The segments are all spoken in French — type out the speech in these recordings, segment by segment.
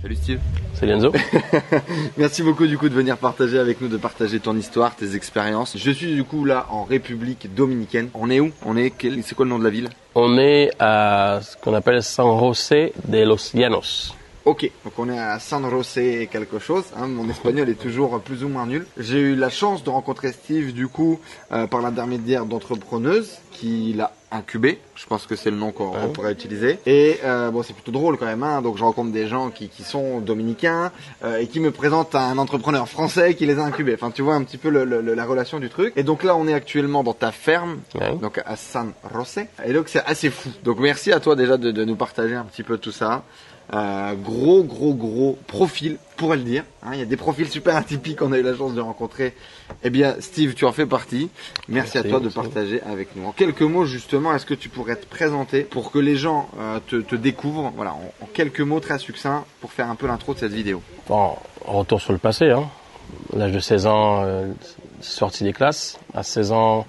Salut Steve. Salut Enzo. Merci beaucoup du coup de venir partager avec nous, de partager ton histoire, tes expériences. Je suis du coup là en République Dominicaine. On est où? On est c'est quoi le nom de la ville? On est à ce qu'on appelle San José de los Llanos. Ok, donc on est à San José quelque chose. Hein. mon espagnol est toujours plus ou moins nul. J'ai eu la chance de rencontrer Steve du coup euh, par l'intermédiaire d'entrepreneuse qui l'a incubé. Je pense que c'est le nom qu'on pourrait utiliser. Et euh, bon, c'est plutôt drôle quand même. Hein. Donc je rencontre des gens qui, qui sont dominicains euh, et qui me présentent un entrepreneur français qui les a incubés. Enfin, tu vois un petit peu le, le, la relation du truc. Et donc là, on est actuellement dans ta ferme, donc à San José. Et donc c'est assez fou. Donc merci à toi déjà de, de nous partager un petit peu tout ça. Euh, gros, gros, gros profil, pourrait le dire. Hein. il y a des profils super atypiques qu'on a eu la chance de rencontrer. Eh bien, Steve, tu en fais partie. Merci, à toi de partager avec nous. En quelques mots, justement, est-ce que tu pourrais te présenter pour que les gens euh, te, découvrent Voilà, en, quelques mots très succincts pour faire un peu l'intro de cette vidéo? Bon, retour sur le passé. Hein. L'âge de 16 ans, euh, sortie des classes. À 16 ans,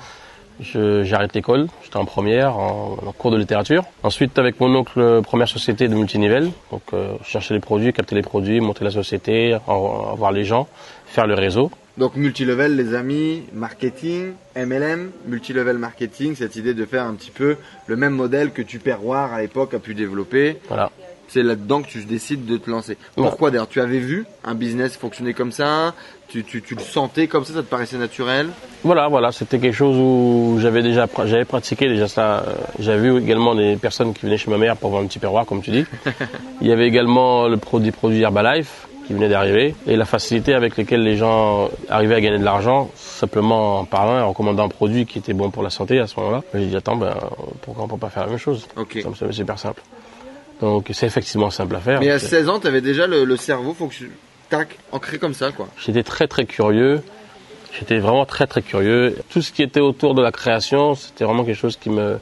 J'arrête l'école, j'étais en première, en, cours de littérature. Ensuite, avec mon oncle, première société de multinivel. Donc, euh, chercher les produits, capter les produits, monter la société, voir les gens, faire le réseau. Donc, multilevel, les amis, marketing, MLM, multilevel marketing, cette idée de faire un petit peu le même modèle que Tupperware à l'époque a pu développer. Voilà c'est là-dedans que tu décides de te lancer. Pourquoi d'ailleurs? Tu avais vu un business fonctionner comme ça? Tu, tu, tu, le sentais comme ça? Ça te paraissait naturel? Voilà, voilà, c'était quelque chose où j'avais déjà j'avais pratiqué déjà ça. Euh, j'avais vu également des personnes qui venaient chez ma mère pour voir un petit perroir, comme tu dis. Il y avait également le produit produit Herbalife qui venait d'arriver et la facilité avec laquelle les gens arrivaient à gagner de l'argent simplement en parlant et en recommandant un produit qui était bon pour la santé à ce moment-là. J'ai dit attends, ben, pourquoi on peut pas faire la même chose? Ok. C'est super simple. Donc c'est effectivement simple à faire. Mais à 16 ans, tu avais déjà le, cerveau que tac, ancré comme ça quoi. J'étais très très curieux. J'étais vraiment très très curieux. Tout ce qui était autour de la création, c'était vraiment quelque chose qui me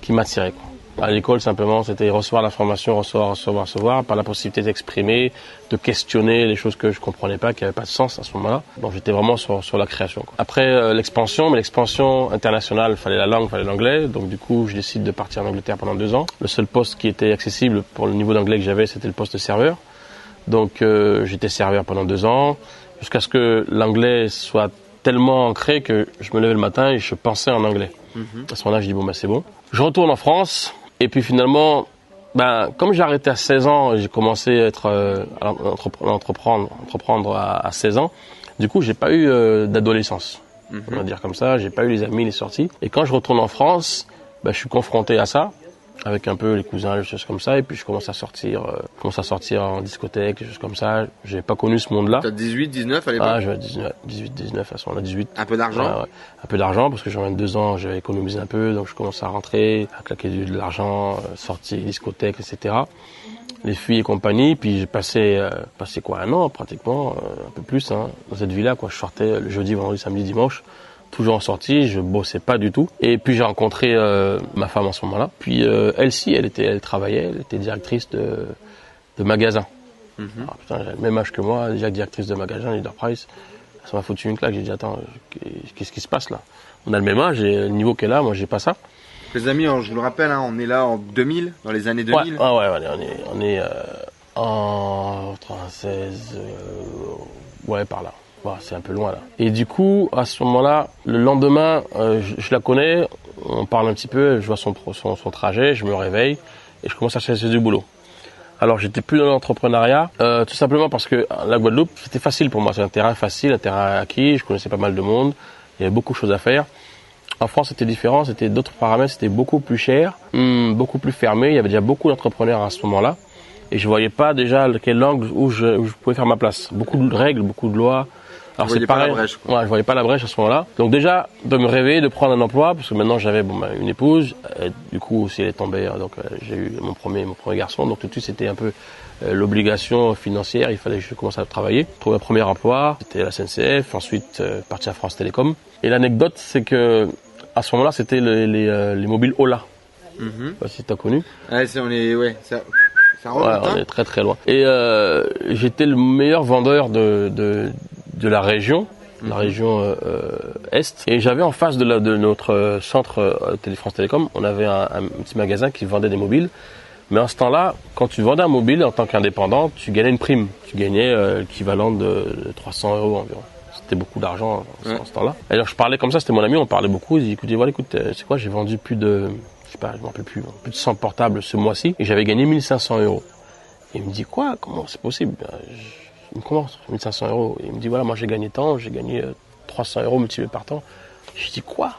qui m'attirait quoi. À l'école, simplement, c'était recevoir l'information, recevoir, recevoir, recevoir, par la possibilité d'exprimer, de questionner les choses que je comprenais pas, qui n'avaient pas de sens à ce moment-là. Donc j'étais vraiment sur, sur la création. Quoi. Après euh, l'expansion, mais l'expansion internationale, fallait la langue, fallait l'anglais. Donc du coup, je décide de partir en Angleterre pendant deux ans. Le seul poste qui était accessible pour le niveau d'anglais que j'avais, c'était le poste de serveur. Donc euh, j'étais serveur pendant deux ans, jusqu'à ce que l'anglais soit tellement ancré que je me levais le matin et je pensais en anglais. Mm-hmm. À ce moment-là, je dis bon bah c'est bon. Je retourne en France. Et puis finalement, ben, comme j'ai arrêté à 16 ans, j'ai commencé à être euh, entreprendre, entreprendre à, 16 ans. Du coup, j'ai pas eu euh, d'adolescence, on va mhm. dire comme ça. J'ai pas eu les amis, les sorties. Et quand je retourne en France, ben, je suis confronté à ça avec un peu les cousins, des choses comme ça. Et puis je commence à sortir, euh, commence à sortir en discothèque, des choses comme ça. J'ai pas connu ce monde-là. T'as 18, 19 à l'époque Ah, j'avais 18, 19 à ce moment-là, 18. Un peu d'argent Un peu d'argent parce que j'en 22 ans, j'avais économisé un peu, donc je commence à rentrer, à claquer de l'argent, euh, sortir, discothèque, etc. Les filles et compagnie. Puis j'ai passé, euh, passé quoi, un an pratiquement, euh, un peu plus, hein, dans cette vie-là. Quoi. Je sortais le jeudi, vendredi, samedi, dimanche toujours en sortie, je bossais pas du tout. Et puis j'ai rencontré euh, ma femme en ce moment-là. Puis euh, elle si, elle était, elle travaillait, elle était directrice de, de magasin. Mhm. Ah, putain, elle le même âge que moi, déjà directrice de magasin, leader price. Ça m'a foutu une claque. J'ai dit attends, qu'est-ce qui se passe là? On a le même âge et le niveau qu'elle a, moi j'ai pas ça. Les amis, je vous le rappelle, hein, on est là en 2000, dans les années 2000. Ouais, ouais, ouais on est, on est euh, en 96, ouais par là c'est un peu loin là. Et du coup, à ce moment-là, le lendemain, euh, je, la connais, on parle un petit peu, je vois son, trajet, je me réveille et je commence à chercher du boulot. Alors j'étais plus dans l'entrepreneuriat, euh, tout simplement parce que la Guadeloupe, c'était facile pour moi, c'est un terrain facile, un terrain acquis, je connaissais pas mal de monde, il y avait beaucoup de choses à faire. En France, c'était différent, c'était d'autres paramètres, c'était beaucoup plus cher, hmm, beaucoup plus fermé, il y avait déjà beaucoup d'entrepreneurs à ce moment-là, et je voyais pas déjà quel angle où je pouvais faire ma place. Beaucoup de règles, beaucoup de lois, alors c'est pareil. Pas la brèche, Ouais, je voyais pas la brèche à ce moment-là. Donc déjà de me réveiller, de prendre un emploi, parce que maintenant j'avais bon, bah, une épouse. Et du coup aussi elle est tombée, hein, donc euh, j'ai eu mon premier mon premier garçon. Donc tout de suite c'était un peu euh, l'obligation financière. Il fallait que je commence à travailler. Trouver un premier emploi, c'était la SNCF. Ensuite euh, partir à France Télécom. Et l'anecdote c'est que À ce moment-là, c'était les, les, euh, les mobiles Ola. Je sais pas si t'as connu. Ouais, c'est, on est, ouais, ça, ça remonte, Ouais, hein. on est très très loin. Et euh, j'étais le meilleur vendeur de, de, de la région, la Mhm. région euh, euh, Est. Et j'avais en face de, la, de notre euh, centre euh, Télé France Télécom, on avait un, un petit magasin qui vendait des mobiles. Mais en ce temps-là, quand tu vendais un mobile en tant qu'indépendant, tu gagnais une prime. Tu gagnais euh, l'équivalent de, de 300 euros environ. C'était beaucoup d'argent en, Ouais. en ce temps-là. Et alors je parlais comme ça, c'était mon ami, on parlait beaucoup. Il dit, écoutez, voilà, écoute, c'est quoi, j'ai vendu plus de, je sais pas, je m'en rappelle plus, plus de 100 portables ce mois-ci et j'avais gagné 1500 euros. Il me dit quoi? Comment c'est possible? Ben, je- Il me commence 1500 euros. Il me dit voilà, moi j'ai gagné tant, j'ai gagné euh, 300 euros multiplié par temps. Je dis quoi?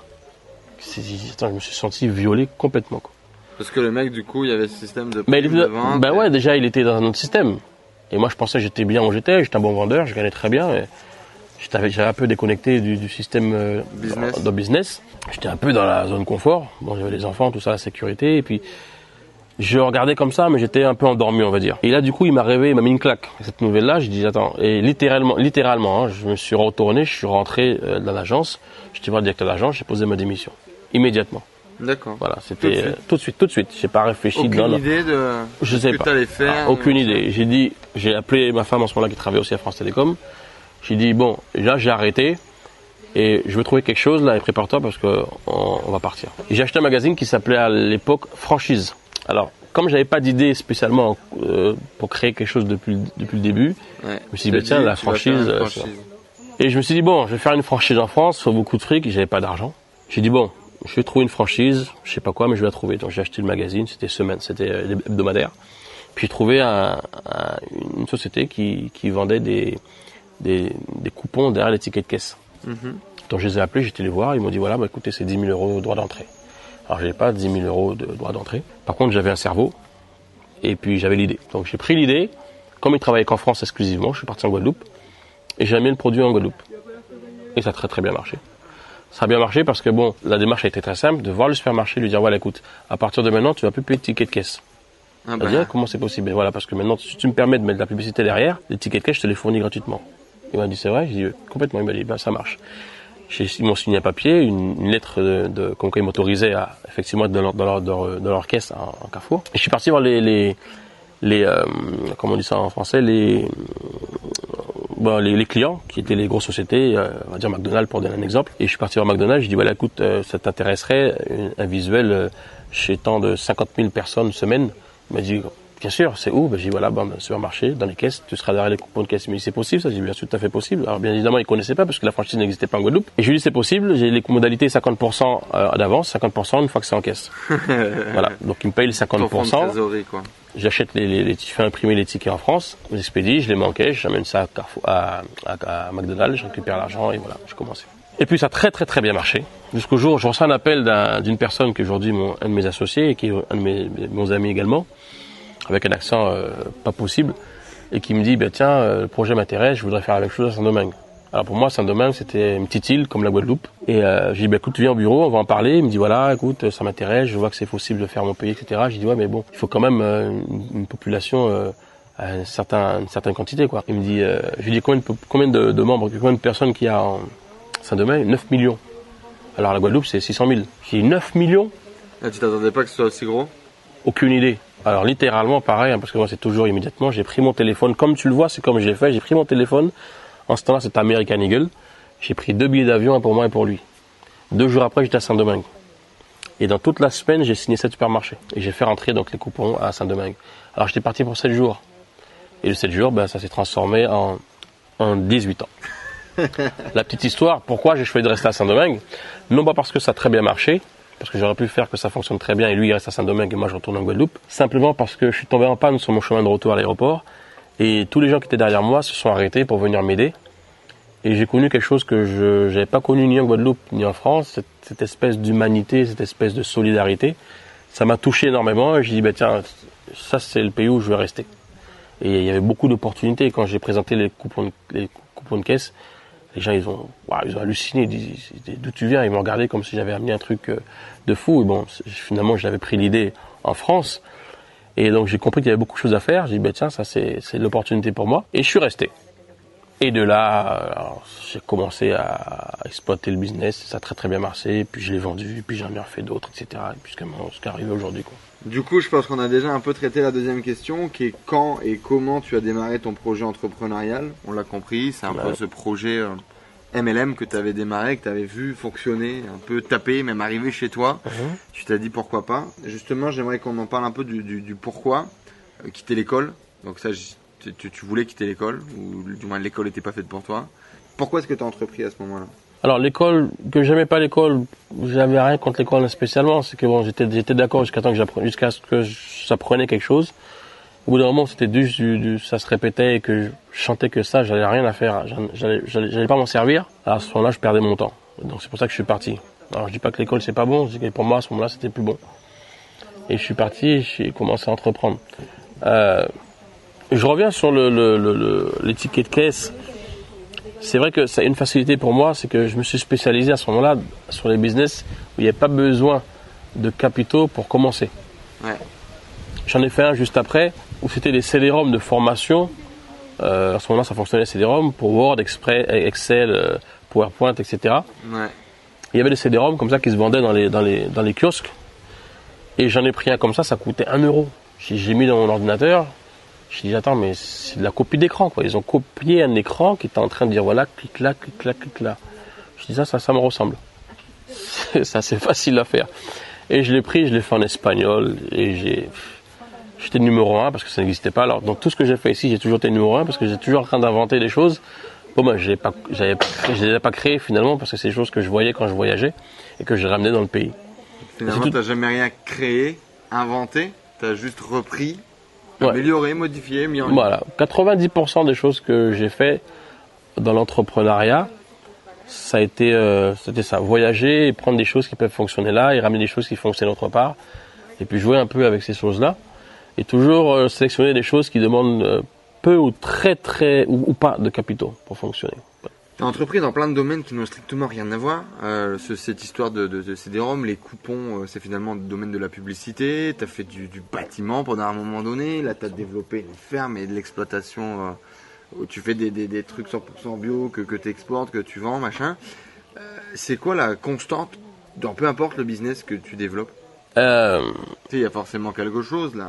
Attends, je me suis senti violé complètement. Quoi. Parce que le mec, du coup, il y avait ce système de. Mais il prime était, de vente, ben et- ouais, déjà il était dans un autre système. Et moi je pensais j'étais bien où j'étais, j'étais un bon vendeur, je gagnais très bien. Et j'étais un peu déconnecté du, du système euh, business. J'étais un peu dans la zone confort. Bon, j'avais les enfants, tout ça, la sécurité. Et puis je regardais comme ça, mais j'étais un peu endormi, on va dire. Et là, du coup, il m'a réveillé, il m'a mis une claque. Cette nouvelle-là, j'ai dit, attends, et littéralement, littéralement, hein, je me suis retourné, je suis rentré euh, dans l'agence, j'étais voir le directeur de l'agence, j'ai posé ma démission. Immédiatement. D'accord. Voilà, Tout de c'était suite. euh, tout de suite, tout de suite. J'ai pas réfléchi. Aucune non, idée de. Je sais que pas. t'allais faire. Ah, aucune euh, idée. J'ai dit, j'ai appelé ma femme en ce moment-là qui travaillait aussi à France Télécom. J'ai dit bon, là j'ai arrêté et je veux trouver quelque chose là et prépare-toi parce que on, on va partir. J'ai acheté un magazine qui s'appelait à l'époque Franchise. Alors comme j'avais pas d'idée spécialement euh, pour créer quelque chose depuis le- depuis le début, Ouais. me suis dit, bah, tiens, la franchise, euh, franchise. et je me suis dit bon, je vais faire une franchise en France, faut beaucoup de fric, j'avais pas d'argent. J'ai dit bon, je vais trouver une franchise, je sais pas quoi, mais je vais la trouver. Donc j'ai acheté le magazine, c'était semaine, c'était euh, hebdomadaire. Puis j'ai trouvé un- un- une société qui, qui vendait des, des, des coupons derrière les tickets de caisse. Mhm. Donc je les ai appelés, j'étais les voir, ils m'ont dit voilà, bah, écoutez, c'est 10 000 euros droit d'entrée. Alors j'avais pas 10 000 euros de droit d'entrée. Par contre, j'avais un cerveau et puis j'avais l'idée. Donc j'ai pris l'idée, comme ils travaillaient qu'en France exclusivement, je suis parti en Guadeloupe et j'ai amené le produit en Guadeloupe. Et ça a très très bien marché. Ça a bien marché parce que bon, la démarche a été très simple, de voir le supermarché, lui dire voilà, écoute, à partir de maintenant, tu vas plus payer de ticket de caisse. Ah bah, Ah, comment c'est possible? Voilà, parce que maintenant, si tu me permets de mettre de la publicité derrière, les tickets de caisse, je te les fournis gratuitement. Il m'a dit, c'est vrai? J'ai dit, complètement. Il m'a dit, ben, ça marche. Ils m'ont signé un papier, une, lettre de, de comme quoi ils m'autorisaient à effectivement être dans leur, dans leur, dans en, en Carrefour. Je suis parti voir les, les, les euh, comment on dit ça en français, les, les, clients qui étaient les grosses sociétés, euh, on va dire McDonald's pour donner un exemple. Et je suis parti voir McDonald's, je dis voilà écoute, euh, ça t'intéresserait un, un visuel euh, chez tant de 50 000 personnes semaine Il m'a dit bien sûr, c'est où? Ben, J'ai dit voilà, ben, dans le supermarché, dans les caisses, tu seras derrière les coupons de caisse. Mais c'est possible ça J'ai dit bien sûr, tout à fait possible. Alors bien évidemment, ils connaissaient pas parce que la franchise n'existait pas en Guadeloupe. Et je lui ai dit c'est possible, j'ai les modalités 50% euh, d'avance, 50% une fois que c'est en caisse. voilà, donc il me paye les ton fonds de 50%. trésorerie, quoi. J'achète les, les, les, je fais imprimer les tickets en France, je les expédie, je les mets en caisse, j'amène ça à, Carrefour, à, à, à McDonald's, je récupère l'argent et voilà, je commence. Et puis ça a très très très bien marché. Jusqu'au jour où je reçois un appel d'un- d'une personne qui est aujourd'hui mon- un de mes associés et qui est un de mes, mes- mes amis également, avec un accent euh, pas possible, et qui me dit, ben tiens, euh, le projet m'intéresse, je voudrais faire la même chose à Saint-Domingue. Alors pour moi, Saint-Domingue, c'était une petite île comme la Guadeloupe. Et euh, j'ai dit, ben écoute, viens au bureau, on va en parler. Il me dit, voilà, écoute, ça m'intéresse, je vois que c'est possible de faire mon pays, etc. J'ai dit, ouais, mais bon, il faut quand même euh, une, une population euh, à un certain, une certaine quantité, quoi. Il me dit, euh, je lui dis, combien de, combien de, de membres, combien de personnes qu'il y a en Saint-Domingue? 9 millions. Alors la Guadeloupe, c'est 600 000. J'ai dit, 9 millions? Ah, tu t'attendais pas que ce soit aussi gros? Aucune idée. Alors littéralement pareil, hein, parce que moi c'est toujours immédiatement, j'ai pris mon téléphone, comme tu le vois, c'est comme j'ai fait, j'ai pris mon téléphone, en ce temps-là c'était American Eagle, j'ai pris deux billets d'avion, un pour moi et pour lui. Deux jours après j'étais à Saint-Domingue. Et dans toute la semaine j'ai signé sept supermarchés. Et j'ai fait rentrer donc les coupons à Saint-Domingue. Alors j'étais parti pour 7 jours. Et le 7 jours, ben, ça s'est transformé en, en 18 ans. La petite histoire, pourquoi j'ai choisi de rester à Saint-Domingue? Non pas parce que ça a très bien marché, parce que j'aurais pu faire que ça fonctionne très bien et lui il reste à Saint-Domingue et moi je retourne en Guadeloupe. Simplement parce que je suis tombé en panne sur mon chemin de retour à l'aéroport et tous les gens qui étaient derrière moi se sont arrêtés pour venir m'aider. Et j'ai connu quelque chose que je n'avais pas connu ni en Guadeloupe ni en France, cette, cette espèce d'humanité, cette espèce de solidarité. Ça m'a touché énormément et j'ai dit, bah, tiens, ça c'est le pays où je vais rester. Et il y avait beaucoup d'opportunités. Quand j'ai présenté les coupons, les coupons de caisse, les gens ils ont, waouh, ils ont halluciné. Ils disent d'où tu viens? Ils m'ont regardé comme si j'avais amené un truc euh, de fou. Et bon, finalement, j'avais pris l'idée en France. Et donc j'ai compris qu'il y avait beaucoup de choses à faire. J'ai dit, bah, tiens, ça c'est l'opportunité pour moi. Et je suis resté. Et de là, j'ai commencé à exploiter le business, ça a très très bien marché, puis je l'ai vendu, puis j'en ai refait d'autres, etc. Jusqu'à ce qui est arrivé aujourd'hui. Du coup, je pense qu'on a déjà un peu traité la deuxième question, qui est quand et comment tu as démarré ton projet entrepreneurial. On l'a compris, c'est un peu ce projet MLM euh, que tu avais démarré, que tu avais vu fonctionner, un peu taper, même arriver chez toi. Mhm. Tu t'as dit pourquoi pas. Justement, j'aimerais qu'on en parle un peu du, pourquoi. Euh, quitter l'école. Donc ça, tu, tu voulais quitter l'école, ou du moins l'école n'était pas faite pour toi. Pourquoi est-ce que tu as entrepris à ce moment-là? Alors l'école, que j'aimais pas l'école, j'avais rien contre l'école spécialement. C'est que j'étais, d'accord jusqu'à temps que j'apprenais, jusqu'à ce que j'apprenais quelque chose. Au bout d'un moment, c'était juste du, ça se répétait et que je chantais que ça, j'avais rien à faire, j'allais, pas m'en servir. À ce moment-là, je perdais mon temps. Donc c'est pour ça que je suis parti. Alors je dis pas que l'école c'est pas bon, dis que pour moi à ce moment-là c'était plus bon. Et je suis parti, j'ai commencé à entreprendre. Euh, je reviens sur le, le, de caisse. C'est vrai que c'est une facilité pour moi, c'est que je me suis spécialisé à ce moment-là sur les business où il n'y avait pas besoin de capitaux pour commencer. J'en ai fait un juste après où c'était des CD-ROM de formation. Euh, à ce moment-là, ça fonctionnait CD-ROM pour Word, Excel, euh, PowerPoint, etc. Il y avait des CD-ROM comme ça qui se vendaient dans les, dans les, dans les kiosques. Et j'en ai pris un comme ça, ça coûtait 1 euro. J'ai mis dans mon ordinateur, je dis attends mais c'est de la copie d'écran quoi. Ils ont copié un écran qui était en train de dire voilà clique là, clique là, clique là. Je dis ça, ça, ça me ressemble. ça c'est facile à faire. Et je l'ai pris, je l'ai fait en espagnol et j'ai j'étais numéro un parce que ça n'existait pas. Alors donc tout ce que j'ai fait ici, j'ai toujours été numéro un parce que j'ai toujours en train d'inventer des choses. Bon ben je pas, j'avais, je les ai pas créées finalement parce que c'est des choses que je voyais quand je voyageais et que j'ai ramené dans le pays. Finalement, tu n'as jamais rien créé, inventé, tu as juste repris Améliorer, modifier, mis en Voilà. 90% des choses que j'ai fait dans l'entrepreneuriat, ça a été, euh, c'était ça. Voyager et prendre des choses qui peuvent fonctionner là et ramener des choses qui fonctionnent autre part. Et puis jouer un peu avec ces choses-là. Et toujours euh, sélectionner des choses qui demandent euh, peu ou très très, ou pas de capitaux pour fonctionner. T'as entrepris dans plein de domaines qui n'ont strictement rien à voir. Euh, cette histoire de, CD-ROM, les coupons, euh, c'est finalement le domaine de la publicité. T'as fait du, bâtiment pendant un moment donné. Là, t'as développé une ferme et de l'exploitation euh, où tu fais des, trucs 100% bio que, tu exportes, que tu vends, machin. C'est quoi la constante dans peu importe le business que tu développes? Euh... Il y a forcément quelque chose là,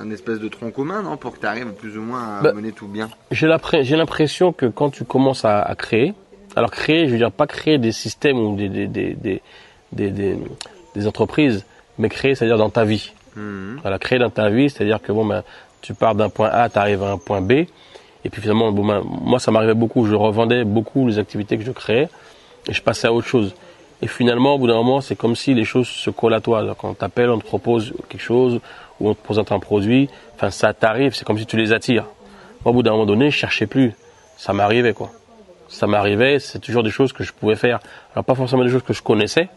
un espèce de tronc commun, non, pour que tu arrives plus ou moins à bah, mener tout bien. J'ai l'impression que quand tu commences à, à, créer, alors créer, je veux dire pas créer des systèmes ou des, des, des, des, des entreprises, mais créer, c'est-à-dire dans ta vie. Mmh. Voilà, créer dans ta vie, c'est-à-dire que bon, ben, tu pars d'un point A, tu arrives à un point B, et puis finalement, bon, ben, moi ça m'arrivait beaucoup, je revendais beaucoup les activités que je créais, et je passais à autre chose. Et finalement, au bout d'un moment, c'est comme si les choses se collent à toi. Quand on t'appelle, on te propose quelque chose, ou on te présente un produit, enfin, ça t'arrive, c'est comme si tu les attires. Moi, au bout d'un moment donné, je cherchais plus. Ça m'arrivait, quoi. Ça m'arrivait, c'est toujours des choses que je pouvais faire. Alors, pas forcément des choses que je connaissais,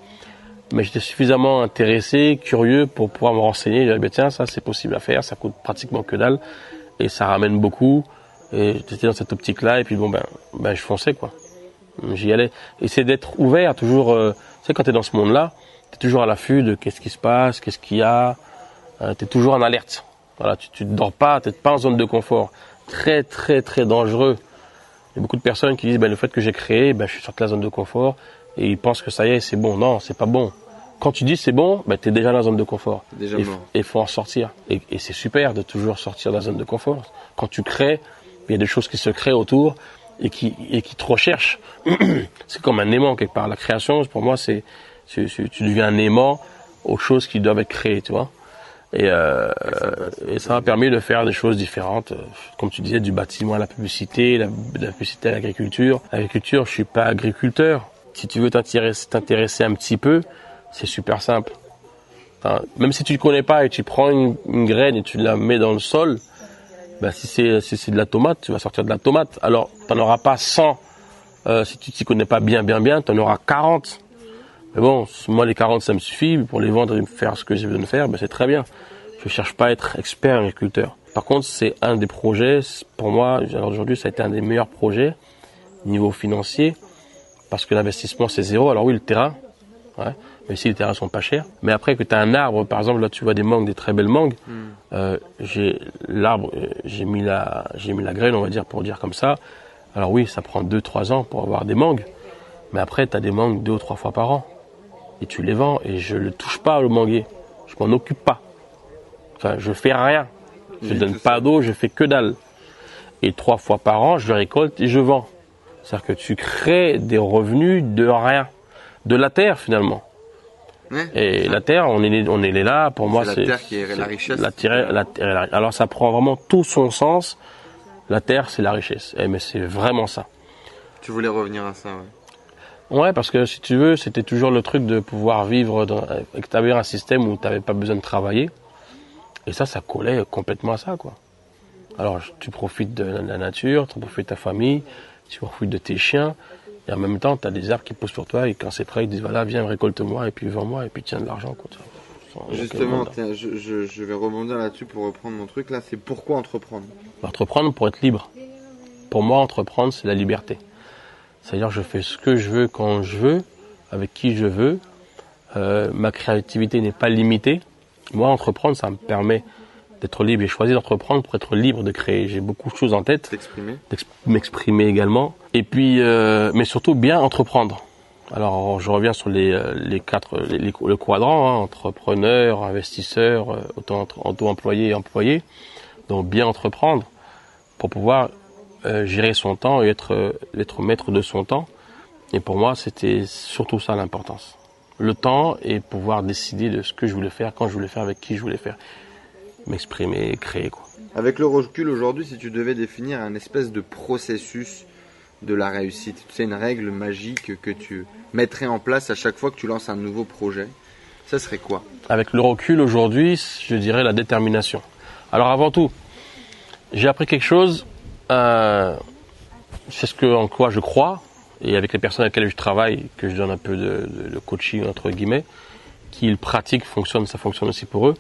mais j'étais suffisamment intéressé, curieux pour pouvoir me renseigner. Je disais, tiens, ça, c'est possible à faire, ça coûte pratiquement que dalle, et ça ramène beaucoup. Et j'étais dans cette optique-là, et puis bon, ben, ben, je fonçais, quoi j'y allais. Et c'est d'être ouvert, toujours, euh, tu sais, quand tu es dans ce monde-là, tu es toujours à l'affût de qu'est-ce qui se passe, qu'est-ce qu'il y a, euh, tu es toujours en alerte. Voilà, tu ne dors pas, tu n'es pas en zone de confort. Très, très, très dangereux. Il y a beaucoup de personnes qui disent, ben, le fait que j'ai créé, ben, je suis sorti de la zone de confort, et ils pensent que ça y est, c'est bon. Non, c'est pas bon. Quand tu dis c'est bon, ben, tu es déjà dans la zone de confort. Déjà et il faut en sortir. Et, et c'est super de toujours sortir de la zone de confort. Quand tu crées, il y a des choses qui se créent autour et qui, et qui te recherche. c'est comme un aimant quelque part. La création, pour moi, c'est, tu deviens un aimant aux choses qui doivent être créées, tu vois. Et, euh, et ça m'a permis de faire des choses différentes, comme tu disais, du bâtiment à la publicité, la, de la publicité à l'agriculture. L'agriculture, je suis pas agriculteur. Si tu veux t'intéresser un petit peu, c'est super simple. même si tu ne connais pas et tu prends une, une graine et tu la mets dans le sol, ben, si c'est si c'est de la tomate, tu vas sortir de la tomate. Alors, tu n'en auras pas 100. Euh, si tu t'y connais pas bien, bien, bien, tu en auras 40. Mais bon, moi, les 40, ça me suffit. Pour les vendre et faire ce que j'ai besoin de faire, ben, c'est très bien. Je cherche pas à être expert agriculteur. Par contre, c'est un des projets, pour moi, aujourd'hui, ça a été un des meilleurs projets, niveau financier, parce que l'investissement, c'est zéro. Alors oui, le terrain, ouais, même si les terrains sont pas chers. Mais après que tu as un arbre, par exemple, là tu vois des mangues, des très belles mangues, hmm. euh, j'ai l'arbre, euh, j'ai mis la, j'ai mis la graine, on va dire pour dire comme ça. Alors oui, ça prend 2-3 ans pour avoir des mangues, mais après, tu as des mangues deux ou trois fois par an. Et tu les vends, et je ne touche pas le manguier. Je m'en occupe pas. Enfin, je fais rien. Je Oui, donne pas d'eau, je fais que dalle. Et trois fois par an, je récolte et je vends. C'est-à-dire que tu crées des revenus de rien. De la terre, finalement. Ouais, Et la terre, on est, on est là, pour moi, la c'est. terre qui est la richesse. La terre, la la- Alors ça prend vraiment tout son sens. La terre, c'est la richesse. Eh, mais c'est vraiment ça. Tu voulais revenir à ça, ouais. Ouais, parce que si tu veux, c'était toujours le truc de pouvoir vivre, dans, établir un système où tu n'avais pas besoin de travailler. Et ça, ça collait complètement à ça, quoi. Alors, tu profites de la nature, tu profites de ta famille, tu profites de tes chiens, et en même temps, tu as des arbres qui poussent pour toi, et quand c'est prêt, ils disent, voilà, viens, récolte-moi, et puis vends-moi, et puis tiens de l'argent, quoi. Justement, tiens, je, je- je vais rebondir là-dessus pour reprendre mon truc là. C'est pourquoi entreprendre? Entreprendre pour être libre. Pour moi, entreprendre, c'est la liberté. C'est-à-dire, je fais ce que je veux quand je veux, avec qui je veux. Euh, ma créativité n'est pas limitée. Moi, entreprendre, ça me permet d'être libre. J'ai choisi d'entreprendre pour être libre de créer. J'ai beaucoup de choses en tête, T'exprimer d'ex- m'exprimer également. Et puis, euh, mais surtout bien entreprendre. Alors, je reviens sur les, euh, les quatre, les- les- le quadrant, hein, entrepreneur, investisseur, euh, auto- auto-employé et employé. Donc, bien entreprendre pour pouvoir euh, gérer son temps et être, être maître de son temps. Et pour moi, c'était surtout ça l'importance. Le temps et pouvoir décider de ce que je voulais faire, quand je voulais faire, avec qui je voulais faire. M'exprimer, créer, quoi. Avec le recul aujourd'hui, si tu devais définir un espèce de processus de la réussite, tu sais, une règle magique que tu mettrais en place à chaque fois que tu lances un nouveau projet, ça serait quoi? Avec le recul aujourd'hui, je dirais la détermination. Alors avant tout, j'ai appris quelque chose, euh, c'est ce que, en quoi je crois, et avec les personnes avec lesquelles je travaille, que je donne un peu de, de- de coaching entre guillemets, qui le pratiquent, fonctionne, ça fonctionne aussi pour eux,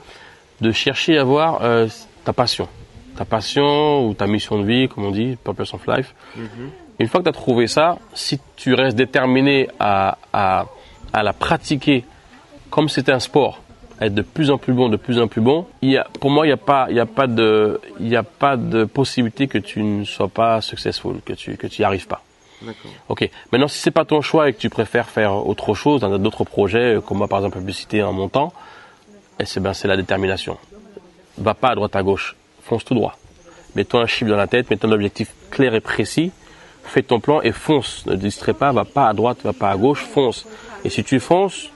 de chercher à voir euh, ta passion. Ta passion ou ta mission de vie, comme on dit, purpose of life. Une fois que tu as trouvé ça, si tu restes déterminé à, à, à la pratiquer comme c'était un sport, à être de plus en plus bon, de plus en plus bon, il y a, pour moi, il n'y a, pas- il y a, pas de- il y a pas de possibilité que tu ne sois pas successful, que tu que tu arrives pas. D'accord. Ok. Maintenant, si c'est pas ton choix et que tu préfères faire autre chose, dans d'autres projets, comme moi par exemple publicité en montant, et c'est ben la détermination. Va pas à droite à gauche, fonce tout droit. Mets-toi un chiffre dans la tête, mets-toi un objectif clair et précis, fais ton plan et fonce. Ne te distrais pas, va pas à droite, va pas à gauche, fonce. Et si tu fonces,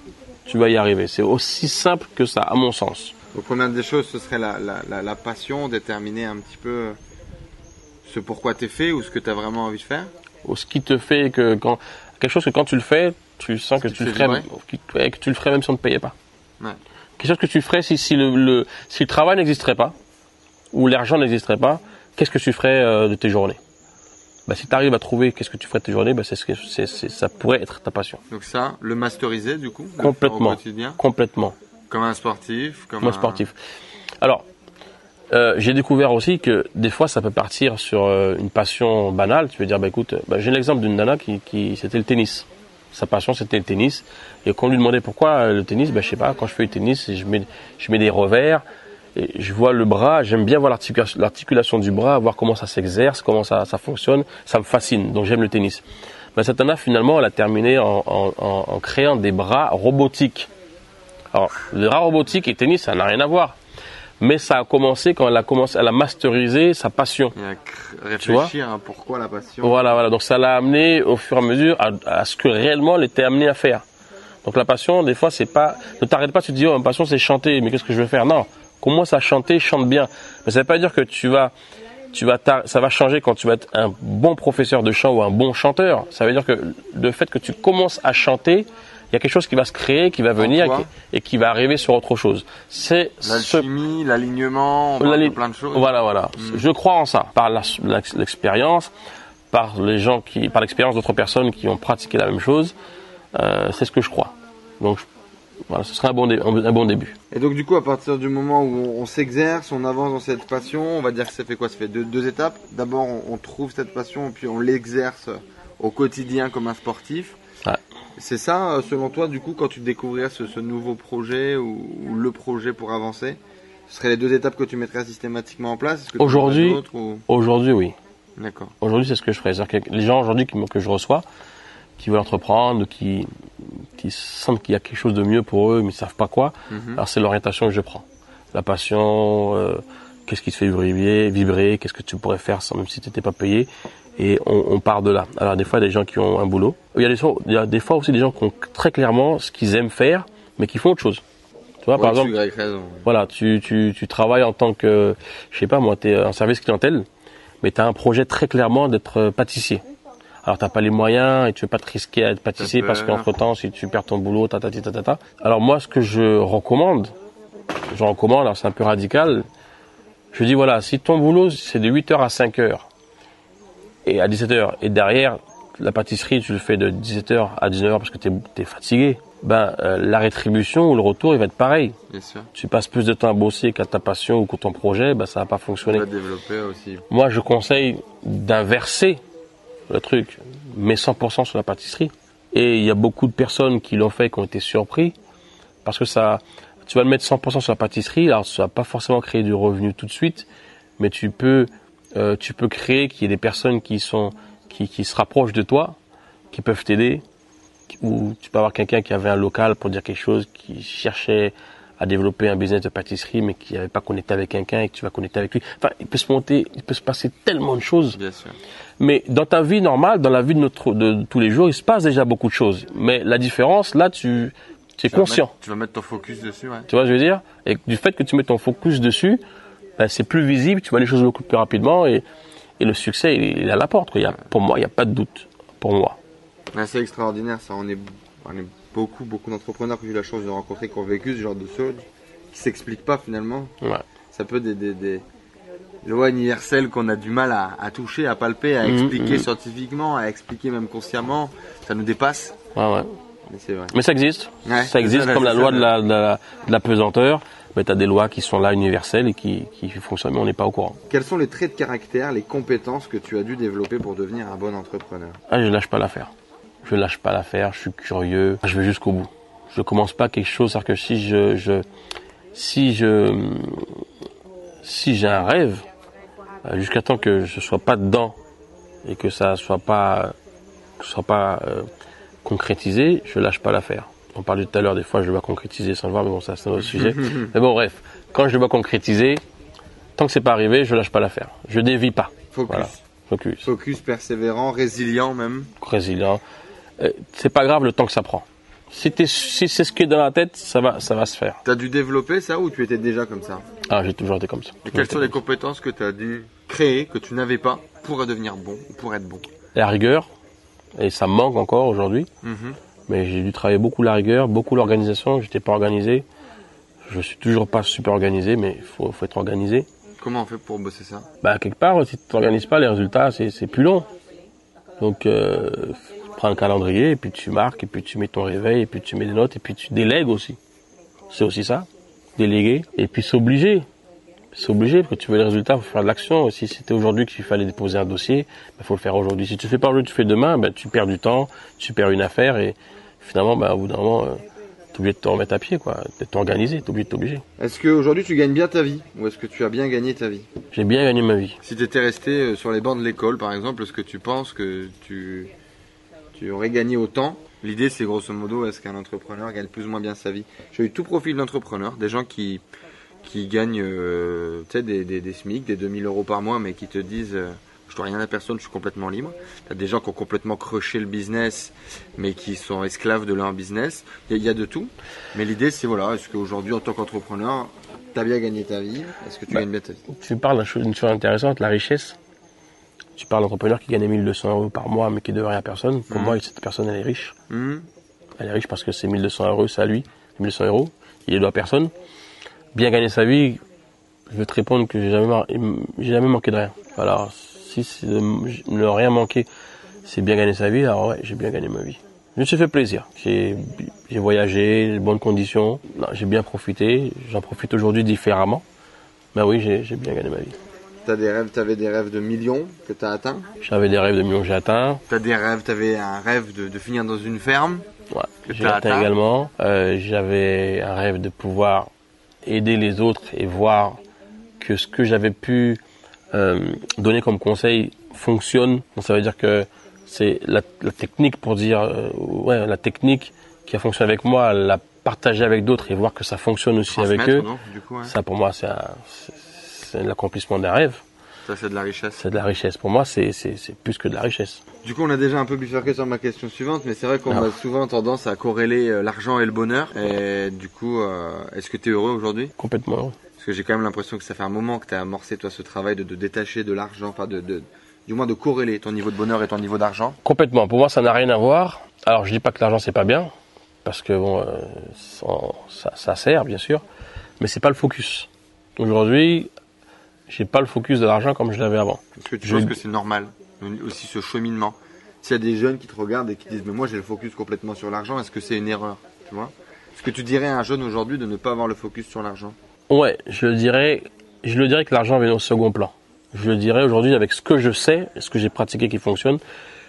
tu vas y arriver. C'est aussi simple que ça, à mon sens. Donc première des choses, ce serait la, la, la, la passion, déterminer un petit peu ce pourquoi t'es fait ou ce que tu as vraiment envie de faire? Ou ce qui te fait que quand quelque chose que quand tu le fais, tu sens que tu le ferais, que tu le même si on ne te payait pas. Ouais. Quelque chose que tu ferais si, si le, le- si le travail n'existerait pas ou l'argent n'existerait pas, qu'est-ce que tu ferais euh, de tes journées? Bah, si tu arrives à trouver qu'est-ce que tu ferais de tes journées, bah, c'est ce que c'est, ça pourrait être ta passion. Donc ça, le masteriser du coup, Complètement. au quotidien, Complètement. comme un sportif, comme un sportif. Alors, euh, j'ai découvert aussi que des fois, ça peut partir sur euh, une passion banale. Tu veux dire, bah écoute, bah, j'ai l'exemple d'une nana qui, qui c'était le tennis. Sa passion, c'était le tennis. Et quand on lui demandait pourquoi euh, le tennis, bah, je sais pas, quand je fais du tennis, je mets, je mets des revers, et je vois le bras, j'aime bien voir l'articula- l'articulation du bras, voir comment ça s'exerce, comment ça, ça fonctionne. Ça me fascine, donc j'aime le tennis. Bah, cette nana, finalement, elle a terminé en, créant des bras robotiques. Alors, le bras robotique et tennis, ça n'a rien à voir. Mais ça a commencé quand elle a commencé, elle a masterisé sa passion. Et à réfléchir à pourquoi la passion. Voilà, voilà. Donc ça l'a amené au fur et à mesure à, à ce que réellement elle était amenée à faire. Donc la passion, des fois, c'est pas. Ne t'arrête pas, tu te dis, oh, ma passion, c'est chanter, mais qu'est-ce que je veux faire? Non. Commence à chanter, chante bien? Mais ça veut pas dire que tu vas, tu vas, ça va changer quand tu vas être un bon professeur de chant ou un bon chanteur. Ça veut dire que le fait que tu commences à chanter, il y a quelque chose qui va se créer, qui va venir et qui, et qui va arriver sur autre chose. C'est ce L'alchimie, l'alignement, on parle L'ali- de plein de choses. Voilà, voilà. Je crois en ça, par l'expérience, par les gens qui, par l'expérience d'autres personnes qui ont pratiqué la même chose. Euh, c'est ce que je crois. Donc, je- voilà, ce serait un bon, dé- un bon début. Et donc du coup, à partir du moment où on, on s'exerce, on avance dans cette passion, on va dire que ça fait quoi? Ça fait deux, deux étapes. D'abord, on, on trouve cette passion, puis on l'exerce au quotidien comme un sportif. C'est ça, euh, selon toi, du coup, quand tu découvrirais ce, ce nouveau projet ou, ou le projet pour avancer, ce seraient les deux étapes que tu mettrais systématiquement en place? Aujourd'hui- d'autres ou- Aujourd'hui, oui. D'accord. Aujourd'hui, c'est ce que je ferais. Que les gens aujourd'hui qui me- que je reçois, qui veulent entreprendre, qui, qui sentent qu'il y a quelque chose de mieux pour eux, mais ils savent pas quoi, Mhm. alors c'est l'orientation que je prends. La passion, euh, qu'est-ce qui te fait vibrer, vibrer, qu'est-ce que tu pourrais faire sans même si tu n'étais pas payé. Et on, on part de là. Alors des fois, il y a des gens qui ont un boulot. Il y a des, fois- il y a des fois aussi des gens qui ont très clairement ce qu'ils aiment faire, mais qui font autre chose. Tu vois, par Ouais, tu exemple, grec raison. voilà, tu, tu, tu travailles en tant que, je sais pas moi, tu es en service clientèle, mais tu as un projet très clairement d'être pâtissier. Alors t'as pas les moyens et tu veux pas te risquer à être pâtissier parce qu'entre temps, si tu perds ton boulot, ta ta ta ta ta, ta. Alors moi, ce que je recommande, je recommande, alors c'est un peu radical, je dis voilà, si ton boulot c'est de 8h à 5h et à 17h et derrière la pâtisserie tu le fais de 17h à 19h parce que tu es, fatigué, ben euh, la rétribution ou le retour il va être pareil Bien sûr. tu passes plus de temps à bosser qu'à ta passion ou qu'à ton projet, bah, ça va pas fonctionner. développer aussi. Moi, je conseille d'inverser le truc, mais 100% sur la pâtisserie. Et il y a beaucoup de personnes qui l'ont fait, qui ont été surpris, parce que ça, tu vas le mettre 100% sur la pâtisserie, alors ça va pas forcément créer du revenu tout de suite, mais tu peux, euh, tu peux créer qu'il y ait des personnes qui sont, qui, qui se rapprochent de toi, qui peuvent t'aider, ou tu peux avoir quelqu'un qui avait un local pour dire quelque chose, qui cherchait à développer un business de pâtisserie, mais qui n'avait pas connecté avec quelqu'un et que tu vas connecter avec lui. Enfin, il peut se monter, il peut se passer tellement de choses. Bien sûr. Mais dans ta vie normale, dans la vie de, notre, de tous les jours, il se passe déjà beaucoup de choses. Mais la différence, là, tu, tu es Tu vas conscient. mettre- tu vas mettre ton focus dessus, ouais. Tu vois ce que je veux dire? Et du fait que tu mets ton focus dessus, ben, c'est plus visible, tu vois les choses beaucoup plus rapidement et, et le succès, il, il est à la porte. quoi. Il y a, pour moi, il n'y a pas de doute. Pour moi. Ouais, c'est extraordinaire, ça. On est, on est beaucoup, beaucoup d'entrepreneurs que j'ai eu la chance de rencontrer qui ont vécu ce genre de choses, qui s'expliquent pas finalement. Ouais. Ça peut des, des, des lois universelles qu'on a du mal à, à toucher, à palper, à Mhm, expliquer mhm. scientifiquement, à expliquer même consciemment. Ça nous dépasse, Ouais, ouais. mais vrai. Mais ça existe. Ouais, ça existe comme la loi ça, de la, de la, de la pesanteur. Mais tu as des lois qui sont là universelles et qui, qui fonctionnent, mais on n'est pas au courant. Quels sont les traits de caractère, les compétences que tu as dû développer pour devenir un bon entrepreneur? Ah, je lâche pas l'affaire. Je lâche pas l'affaire, je suis curieux, je vais jusqu'au bout. Je commence pas quelque chose, c'est-à-dire que si je, je si je, si j'ai un rêve, euh, jusqu'à temps que je sois pas dedans et que ça soit pas, que ce soit pas euh, concrétisé, je lâche pas l'affaire. On parlait tout à l'heure, des fois je dois concrétiser sans le voir, mais bon, ça c'est un autre sujet. Mais bon, bref, quand je dois concrétiser, tant que c'est pas arrivé, je lâche pas l'affaire. Je dévie pas. Focus. Voilà. Focus. Focus, persévérant, résilient même. résilient. Euh, c'est pas grave le temps que ça prend. Si, c'est ce qui est dans la tête, ça va, ça va se faire. T'as dû développer ça ou tu étais déjà comme ça? Ah, j'ai toujours été comme ça. Et quelles sont les compétences que tu as dû créer, que tu n'avais pas, pour devenir bon, ou pour être bon? La rigueur, et ça me manque encore aujourd'hui, Mhm. Mais j'ai dû travailler beaucoup la rigueur, beaucoup l'organisation. J'étais pas organisé. Je suis toujours pas super organisé, mais il faut, faut être organisé. Comment on fait pour bosser ça? Bah, quelque part, si tu t'organises pas, les résultats, c'est, plus long. Donc, euh, prends un calendrier, et puis tu marques, et puis tu mets ton réveil, et puis tu mets des notes, et puis tu délègues aussi. C'est aussi ça, déléguer. Et puis s'obliger. S'obliger, parce que tu veux les résultats, il faut faire de l'action. Si c'était aujourd'hui qu'il fallait déposer un dossier, il faut le faire aujourd'hui. Si tu fais pas aujourd'hui, tu fais demain, ben, tu perds du temps, tu perds une affaire, et finalement, ben, au bout d'un moment, euh, t'es obligé de te remettre à pied, quoi. D'être organisé, t'es obligé de t'obliger. Est-ce qu'aujourd'hui tu gagnes bien ta vie Ou est-ce que tu as bien gagné ta vie? J'ai bien gagné ma vie. Si tu étais resté euh, sur les bancs de l'école par exemple, est-ce que tu penses que tu, tu aurais gagné autant? L'idée c'est grosso modo, est-ce qu'un entrepreneur gagne plus ou moins bien sa vie? J'ai eu tout profil d'entrepreneur, des gens qui, qui gagnent euh, tu sais, des, des, des SMIC, des 2000 euros par mois, mais qui te disent euh, je dois rien à personne, je suis complètement libre. T'as des gens qui ont complètement croché le business, mais qui sont esclaves de leur business. Il y, a- il y a de tout. Mais l'idée c'est voilà, est-ce qu'aujourd'hui en tant qu'entrepreneur, t'as bien gagné ta vie? Est-ce que tu Bah, gagnes bien ta vie? tu parles d'une chose, intéressante, la richesse. Tu parles d'entrepreneur qui gagne 1200 euros par mois mais qui ne devait rien à personne. Pour Mhm. moi, cette personne, elle est riche. Hmm Elle est riche parce que c'est 1200 euros, c'est à lui. 1200 euros, il les doit à personne. Bien gagner sa vie, je vais te répondre que j'ai jamais, jamais manqué de rien. Alors, si c'est ne rien manquer, c'est bien gagner sa vie, alors ouais, j'ai bien gagné ma vie. Je me suis fait plaisir. J'ai voyagé, les bonnes conditions. J'ai bien profité. J'en profite aujourd'hui différemment. Mais oui, j'ai bien gagné ma vie. T'as des rêves, t'avais des rêves de millions que t'as atteints? J'avais des rêves de millions que j'ai atteints. T'as des rêves, t'avais un rêve de, de finir dans une ferme. Ouais, j'ai atteint? également. Euh, J'avais un rêve de pouvoir aider les autres et voir que ce que j'avais pu euh, donner comme conseil fonctionne. Donc ça veut dire que c'est la, la technique pour dire, euh, ouais, la technique qui a fonctionné avec moi, la partager avec d'autres et voir que ça fonctionne aussi avec eux. Transmettre, non, du coup, ouais. Ça pour moi, c'est l'accomplissement d'un rêve. Ça, c'est de la richesse. C'est de la richesse. Pour moi, c'est c'est- c'est plus que de la richesse. Du coup, on a déjà un peu bifurqué sur ma question suivante, mais c'est vrai qu'on Ah. a souvent tendance à corréler euh, l'argent et le bonheur. Et du coup, euh, est-ce que tu es heureux aujourd'hui? Complètement heureux. Parce que j'ai quand même l'impression que ça fait un moment que tu as amorcé toi ce travail de, de détacher de l'argent, enfin de, de, du moins de corréler ton niveau de bonheur et ton niveau d'argent. Complètement. Pour moi, ça n'a rien à voir. Alors, je dis pas que l'argent c'est pas bien, parce que bon, euh, ça- ça, ça sert bien sûr, mais c'est pas le focus. Aujourd'hui, j'ai pas le focus de l'argent comme je l'avais avant. Est-ce que tu Je- penses que c'est normal aussi ce cheminement? S'il y a des jeunes qui te regardent et qui disent mais moi j'ai le focus complètement sur l'argent, est-ce que c'est une erreur? Tu vois? Est-ce que tu dirais à un jeune aujourd'hui de ne pas avoir le focus sur l'argent? Ouais, je le dirais, je le dirais que l'argent vient au second plan. Je le dirais aujourd'hui avec ce que je sais, ce que j'ai pratiqué qui fonctionne.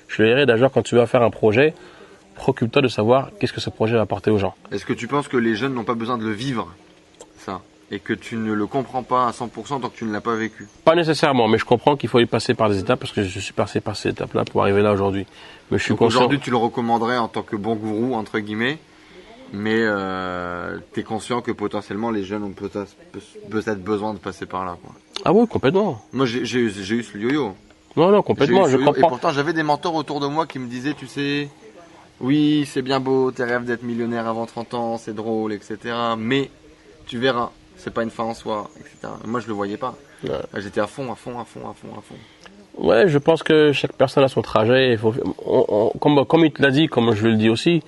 Je le dirais d'ailleurs quand tu vas faire un projet, préoccupe-toi de savoir qu'est-ce que ce projet va apporter aux gens. Est-ce que tu penses que les jeunes n'ont pas besoin de le vivre ça? Et que tu ne le comprends pas à 100% tant que tu ne l'as pas vécu Pas nécessairement, mais je comprends qu'il faut y passer par des étapes parce que je suis passé par ces étapes-là pour arriver là aujourd'hui. Mais je suis conscient. Aujourd'hui, tu le recommanderais en tant que bon gourou, entre guillemets, mais euh, tu es conscient que potentiellement les jeunes ont peut-être besoin de passer par là. Quoi. Ah oui, complètement. Moi, j'ai eu, ce yo-yo. Non, non, complètement, je Et pourtant, j'avais des mentors autour de moi qui me disaient, tu sais, oui, c'est bien beau, tes rêves d'être millionnaire avant 30 ans, c'est drôle, etc. Mais tu verras, c'est pas une fin en soi, etc. Et moi, je le voyais pas. Ouais. J'étais à fond, à fond, à fond, à fond, à fond. Ouais, je pense que chaque personne a son trajet. Il faut, on- on- comme, comme il te l'a dit, comme je le dis aussi,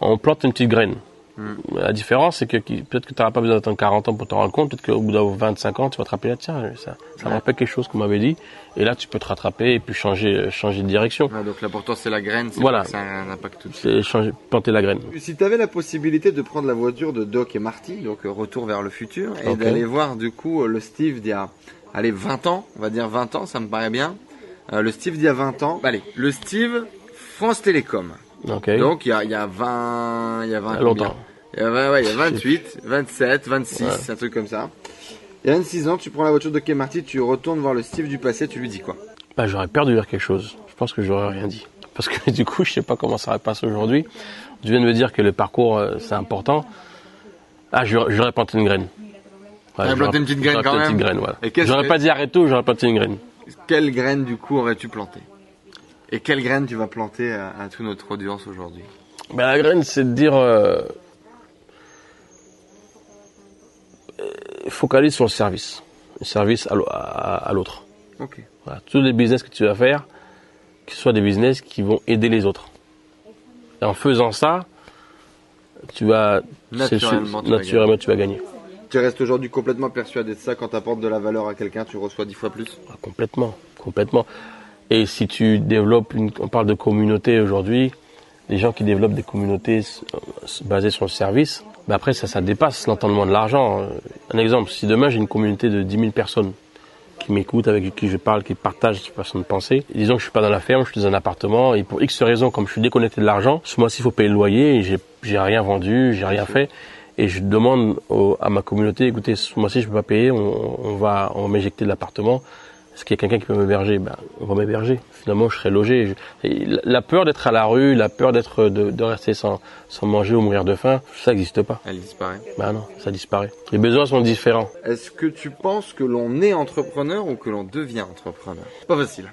on plante une petite graine. Mm. La différence, c'est que qui- peut-être que tu n'auras pas besoin d'attendre 40 ans pour te rendre compte. Peut-être qu'au bout de 25 ans, tu vas te rappeler, ah, tiens, ça, ça me rappelle quelque chose qu'on m'avait dit. Et là, tu peux te rattraper et puis changer, changer de direction. Ouais, donc l'important, c'est la graine, c'est Voilà. ça a un impact tout de suite. C'est changer, planter la graine. Si tu avais la possibilité de prendre la voiture de Doc et Marty, donc euh, retour vers le futur, et d'aller voir du coup euh, le Steve d'il y a allez, 20 ans, on va dire 20 ans, ça me paraît bien. Euh, le Steve d'il y a 20 ans, bah, allez, le Steve France Télécom. Donc il y a, il y a 20, il y a 20 Il y a longtemps. Il y a, 20, ouais, il y a 28, 27, 26, Ouais. un truc comme ça. Il y a 26 ans, tu prends la voiture de et Marty, tu retournes voir le Steve du passé, tu lui dis quoi? Bah, j'aurais peur de dire quelque chose. Je pense que j'aurais rien dit. Parce que du coup, je sais pas comment ça va passer aujourd'hui. Tu viens de me dire que le parcours, euh, c'est important. Ah, j'aurais j'aurais planté une graine. Ouais, T'aurais planté j'aurais- une petite graine j'aurais quand planté une même. petite graine, voilà. Et J'aurais que- pas dit arrête tout, j'aurais planté une graine. Quelle graine du coup aurais-tu planté? Et quelle graine tu vas planter à, à toute notre audience aujourd'hui? Ben, la graine, c'est de dire, euh, euh, focalise sur le service. Le service à l'au- à- à l'autre. Voilà. Tous les business que tu vas faire, que ce soit des business qui vont aider les autres. Et en faisant ça, tu vas Naturellement, tu vas tu vas gagner. Tu restes aujourd'hui complètement persuadé de ça. Quand tu apportes de la valeur à quelqu'un, tu reçois dix fois plus? Ah, Complètement, complètement. Et si tu développes une, on parle de communauté aujourd'hui, les gens qui développent des communautés s- basées sur le service, ben après ça, ça dépasse l'entendement de l'argent. Euh, Un exemple, si demain j'ai une communauté de 10 000 personnes qui m'écoutent, avec qui je parle, qui partagent cette façon de penser, et disons que je suis pas dans la ferme, je suis dans un appartement, et pour X raisons, comme je suis déconnecté de l'argent, ce mois-ci il faut payer le loyer, et j'ai, rien vendu, j'ai rien fait, et je demande au- à ma communauté, écoutez, ce mois-ci je peux pas payer, on, on va, on va m'éjecter de l'appartement. Est-ce qu'il y a quelqu'un qui peut m'héberger ben, On va m'héberger. Finalement, je serai logé. Je- et la- peur d'être à la rue, la peur d'être de, de rester sans, sans manger ou mourir de faim, ça n'existe pas. Elle disparaît. Ben non, ça disparaît. Les besoins sont différents. Est-ce que tu penses que l'on est entrepreneur ou que l'on devient entrepreneur? Pas facile.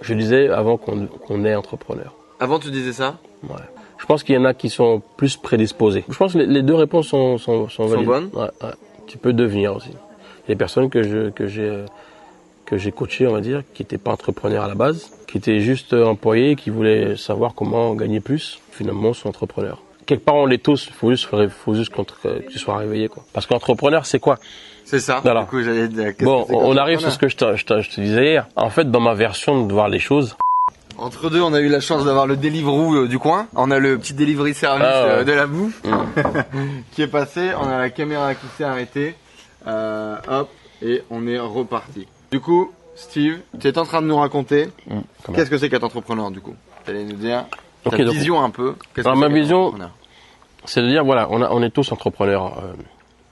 Je disais avant qu'on qu'on est entrepreneur. Avant, tu disais ça? Ouais. Je pense qu'il y en a qui sont plus prédisposés. Je pense que les, les deux réponses sont, sont, sont, valides. bonnes? Ouais, ouais. Tu peux devenir aussi. Des personnes que je que j'ai euh, que j'ai coachées, on va dire, qui n'étaient pas entrepreneurs à la base, qui étaient juste euh, employés, qui voulaient savoir comment gagner plus. Finalement, sont entrepreneurs. Quelque part, on l'est tous. Il faut juste, faut juste que tu sois réveillé, quoi. Parce qu'entrepreneur, c'est quoi? C'est ça. Voilà. Du coup, Bon, on arrive sur ce que je te, je te- je te disais hier. En fait, dans ma version de voir les choses, Entre deux, on a eu la chance d'avoir le Deliveroo euh, du coin. On a le petit delivery service Ah ouais. euh, de la bouffe qui est passé. On a la caméra qui s'est arrêtée. Euh, hop, et on est reparti. Du coup, Steve, tu es en train de nous raconter comment qu'est-ce que c'est qu'être entrepreneur du coup. Tu allais nous dire ta Ok, donc- vision un peu. Alors, que ma vision- c'est de dire voilà, on, a- on est tous entrepreneurs euh,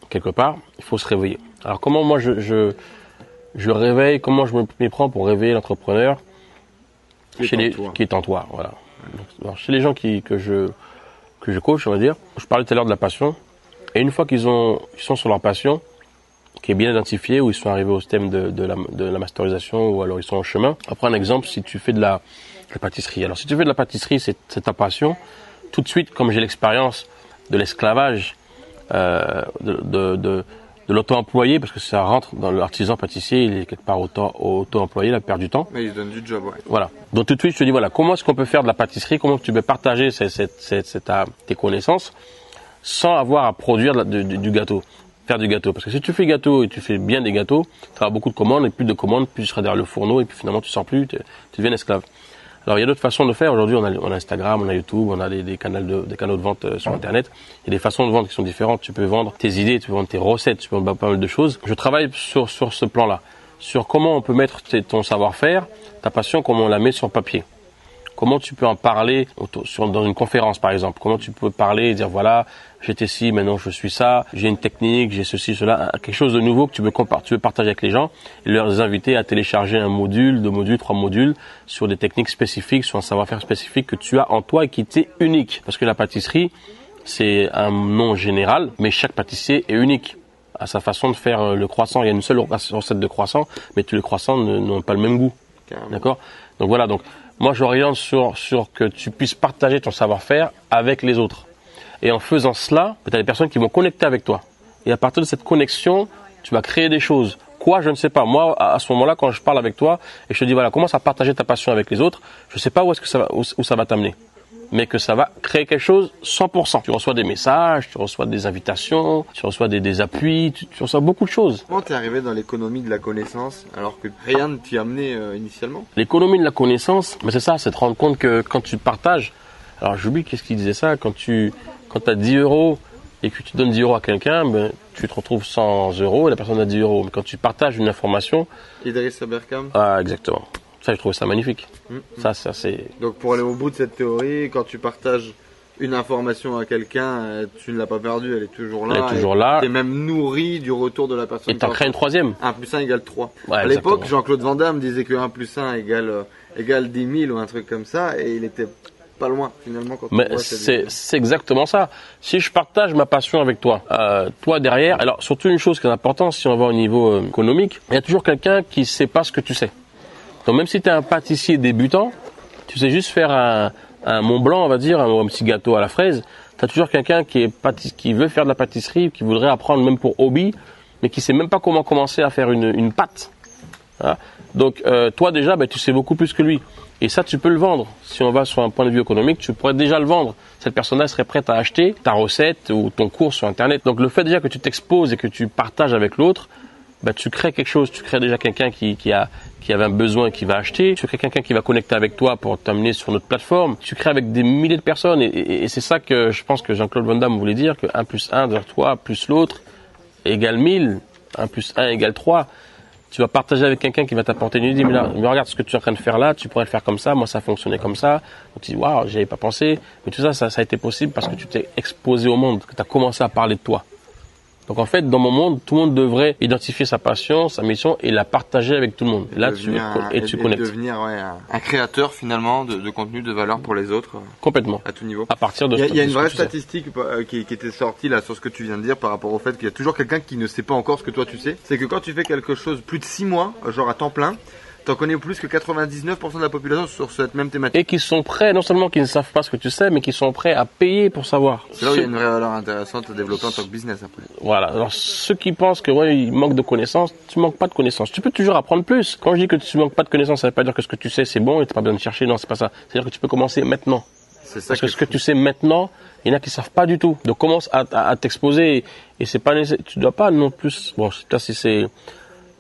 quelque part. Il faut se réveiller. Alors comment moi je je, je réveille, comment je me m'y prends pour réveiller l'entrepreneur Qui est chez en les, toi. qui est en toi. Voilà. Donc, alors, chez les gens qui, que je que je coach, on va dire, je parlais tout à l'heure de la passion. Et une fois qu'ils ont ils sont sur leur passion, qui est bien identifiée, où ils sont arrivés au thème de, de, la, de la masterisation, ou alors ils sont en chemin. Après un exemple, si tu fais de la, de la pâtisserie. Alors si tu fais de la pâtisserie, c'est ta passion. Tout de suite, comme j'ai l'expérience de l'esclavage, euh, de, de, de, de l'auto-employé, parce que ça rentre dans l'artisan pâtissier, il est quelque part auto- auto-employé, la perd du temps. Mais il donne du job, ouais. Voilà. Donc tout de suite, je te dis, voilà, comment est-ce qu'on peut faire de la pâtisserie? Comment tu peux partager tes connaissances sans avoir à produire du gâteau? Faire du gâteau. Parce que si tu fais gâteau et tu fais bien des gâteaux, tu auras beaucoup de commandes et plus de commandes, plus tu seras derrière le fourneau et puis finalement tu sors plus, tu, deviens esclave. Alors il y a d'autres façons de faire. Aujourd'hui, on a, on Instagram, on a YouTube, on a des, des canaux de, des canaux de vente euh, sur Internet. Il y a des façons de vendre qui sont différentes. Tu peux vendre tes idées, tu peux vendre tes recettes, tu peux vendre pas mal de choses. Je travaille sur, sur ce plan-là, sur comment on peut mettre ton savoir-faire, ta passion, comment on la met sur papier. Comment tu peux en parler sur, dans une conférence, par exemple? Comment tu peux parler et dire, voilà, j'étais ci, maintenant je suis ça, j'ai une technique, j'ai ceci, cela, quelque chose de nouveau que tu veux, tu veux partager avec les gens et leur inviter à télécharger un module, deux modules, trois modules sur des techniques spécifiques, sur un savoir-faire spécifique que tu as en toi et qui t'est unique. Parce que la pâtisserie, c'est un nom général, mais chaque pâtissier est unique à sa façon de faire euh, le croissant. Il y a une seule recette de croissant, mais tous les croissants n'ont pas le même goût. D'accord? Donc voilà, donc moi j'oriente sur, sur que tu puisses partager ton savoir-faire avec les autres. Et en faisant cela, tu as des personnes qui vont connecter avec toi. Et à partir de cette connexion, tu vas créer des choses. Quoi, je ne sais pas. Moi, à ce moment-là, quand je parle avec toi et je te dis, voilà, commence à partager ta passion avec les autres, je ne sais pas où est-ce que ça va, où ça va t'amener. Mais que ça va créer quelque chose 100%. Tu reçois des messages, tu reçois des invitations, tu reçois des, des appuis, tu, tu reçois beaucoup de choses. Comment t'es arrivé dans l'économie de la connaissance alors que rien ne t'y a amené euh, initialement? L'économie de la connaissance, mais c'est ça, c'est te rendre compte que quand tu partages, alors j'oublie qu'est-ce qu'il disait ça, quand tu quand as 10 euros et que tu donnes 10 euros à quelqu'un, ben, tu te retrouves 100 euros et la personne a 10 euros. Mais quand tu partages une information, Idriss Aberkam ah, exactement. Ça, je trouve ça magnifique. Mm. Ça, ça c'est. Donc pour aller au bout de cette théorie, quand tu partages une information à quelqu'un, euh, tu ne l'as pas perdue, elle est toujours là. Elle est toujours là. Tu es même nourri du retour de la personne. Et t'en crées une troisième. 1 plus 1 égale 3. Ouais, à l'époque. Jean-Claude Van Damme disait que 1 plus 1 égale, euh, égale 10 000 ou un truc comme ça, et il était pas loin finalement quand Mais c'est exactement ça. Si je partage ma passion avec toi, euh, toi derrière, alors surtout une chose qui est importante, si on va au niveau euh, économique, il y a toujours quelqu'un qui sait pas ce que tu sais. Donc même si tu es un pâtissier débutant, tu sais juste faire un, un Mont Blanc, on va dire, un, petit gâteau à la fraise, tu as toujours quelqu'un qui, qui veut faire de la pâtisserie, qui voudrait apprendre même pour hobby, mais qui sait même pas comment commencer à faire une, une pâte. Donc euh, toi déjà, ben, tu sais beaucoup plus que lui. Et ça, tu peux le vendre. Si on va sur un point de vue économique, tu pourrais déjà le vendre. Cette personne-là serait prête à acheter ta recette ou ton cours sur Internet. Donc le fait déjà que tu t'exposes et que tu partages avec l'autre, ben, tu crées quelque chose. Tu crées déjà quelqu'un qui, a, qui avait un besoin qui va acheter. Tu crées quelqu'un qui va connecter avec toi pour t'amener sur notre plateforme. Tu crées avec des milliers de personnes. Et, c'est ça que je pense que Jean-Claude Van Damme voulait dire, que 1 plus 1 vers toi plus l'autre égale 1000. 1 plus 1 égale 3 tu vas partager avec quelqu'un qui va t'apporter une idée, mais regarde ce que tu es en train de faire là, tu pourrais le faire comme ça, moi ça fonctionnait comme ça. Donc tu dis, waouh, j'y avais pas pensé. Mais tout ça, ça, ça a été possible parce que tu t'es exposé au monde, que tu as commencé à parler de toi. Donc en fait, dans mon monde, tout le monde devrait identifier sa passion, sa mission et la partager avec tout le monde. Et là, tu, un- et tu et connectes devenir ouais, un, un créateur finalement de, de contenu de valeur pour les autres euh, complètement. à tout niveau. À partir de Il y a, ce- il y a de une vraie statistique euh, qui, qui était sortie là sur ce que tu viens de dire par rapport au fait qu'il y a toujours quelqu'un qui ne sait pas encore ce que toi tu sais. C'est que quand tu fais quelque chose plus de 6 mois, euh, genre à temps plein, t'en connais plus que 99% de la population sur cette même thématique. Et qui sont prêts, non seulement qui ne savent pas ce que tu sais, mais qui sont prêts à payer pour savoir. C'est là où il y a une vraie valeur intéressante à développer en tant que business après. Voilà. Alors ceux qui pensent que ouais, il manque de connaissances, tu manques pas de connaissances. Tu peux toujours apprendre plus. Quand je dis que tu manques pas de connaissances, ça veut pas dire que ce que tu sais c'est bon et t'as pas besoin de chercher. Non, c'est pas ça. C'est-à-dire que tu peux commencer maintenant. C'est ça Parce que ce que tu sais maintenant, il y en a qui savent pas du tout. Donc commence à, à- à t'exposer et c'est pas nécessaire. Tu dois pas non plus. Bon, je sais pas si c'est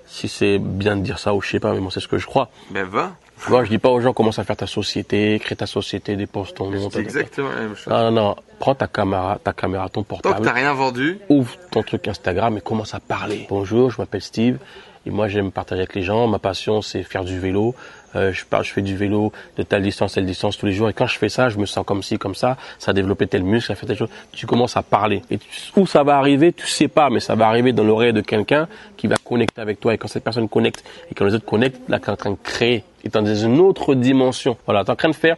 si c'est bien de dire ça ou je sais pas, mais moi c'est ce que je crois. Ben va, Moi je dis pas aux gens commence à faire ta société, crée ta société, dépose ton nom. c'est exactement la même chose. Non, non, non. Prends ta caméra, ta caméra, ton Tant que portable t'as rien vendu, ouvre ton truc Instagram et commence à parler. Bonjour, je m'appelle Steve Et moi, j'aime partager avec les gens. Ma passion, c'est faire du vélo. Euh, je, fais du vélo de telle distance, telle distance tous les jours. Et quand je fais ça, je me sens comme ci, comme ça. Ça a développé tel muscle, ça fait telle chose. Tu commences à parler. Et tu- où ça va arriver, tu sais pas, mais ça va arriver dans l'oreille de quelqu'un qui va connecter avec toi. Et quand cette personne connecte et quand les autres connectent, là, tu es en train de créer. Tu es dans une autre dimension. Voilà, tu es en train de faire,